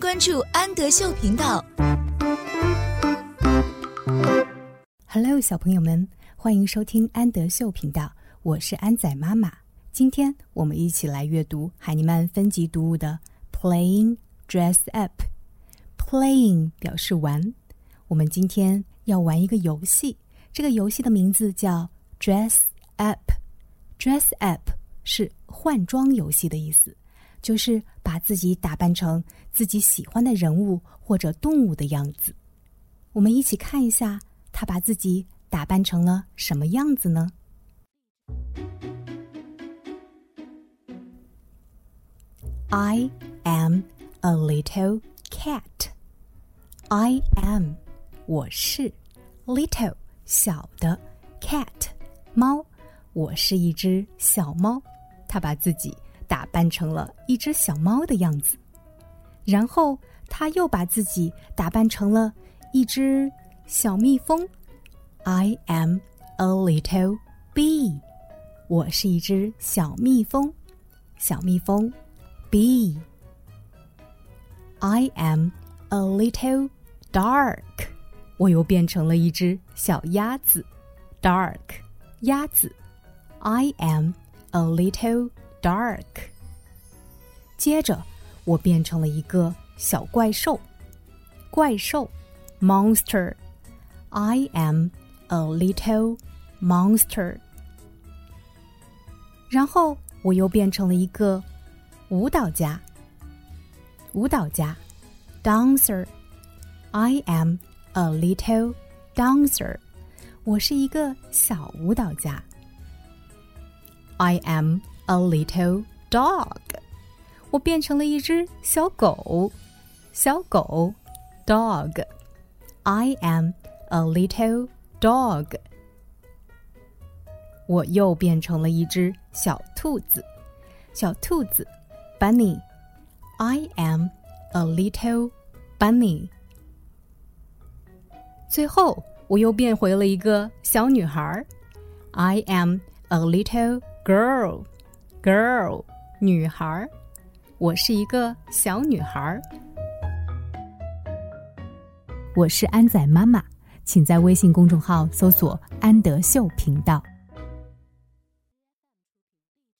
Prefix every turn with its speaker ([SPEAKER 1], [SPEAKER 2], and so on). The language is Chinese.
[SPEAKER 1] 关注安德秀频道。
[SPEAKER 2] Hello，小朋友们，欢迎收听安德秀频道，我是安仔妈妈。今天我们一起来阅读海尼曼分级读物的《Playing Dress Up》。Playing 表示玩，我们今天要玩一个游戏，这个游戏的名字叫 Dress Up。Dress Up 是换装游戏的意思。就是把自己打扮成自己喜欢的人物或者动物的样子。我们一起看一下，他把自己打扮成了什么样子呢？I am a little cat. I am，我是 little 小的 cat 猫，我是一只小猫。他把自己。打扮成了一只小猫的样子，然后他又把自己打扮成了一只小蜜蜂。I am a little bee，我是一只小蜜蜂。小蜜蜂，bee。I am a little dark，我又变成了一只小鸭子。Dark，鸭子。I am a little。Dark。接着，我变成了一个小怪兽，怪兽，Monster。I am a little monster。然后，我又变成了一个舞蹈家，舞蹈家，Dancer。I am a little dancer。我是一个小舞蹈家。I am。 A little dog，我变成了一只小狗，小狗，dog。I am a little dog。我又变成了一只小兔子，小兔子，bunny。I am a little bunny。最后，我又变回了一个小女孩，I am a little girl。 Girl，女孩，我是一个小女孩。我是安仔妈妈，请在微信公众号搜索“安德秀频道”。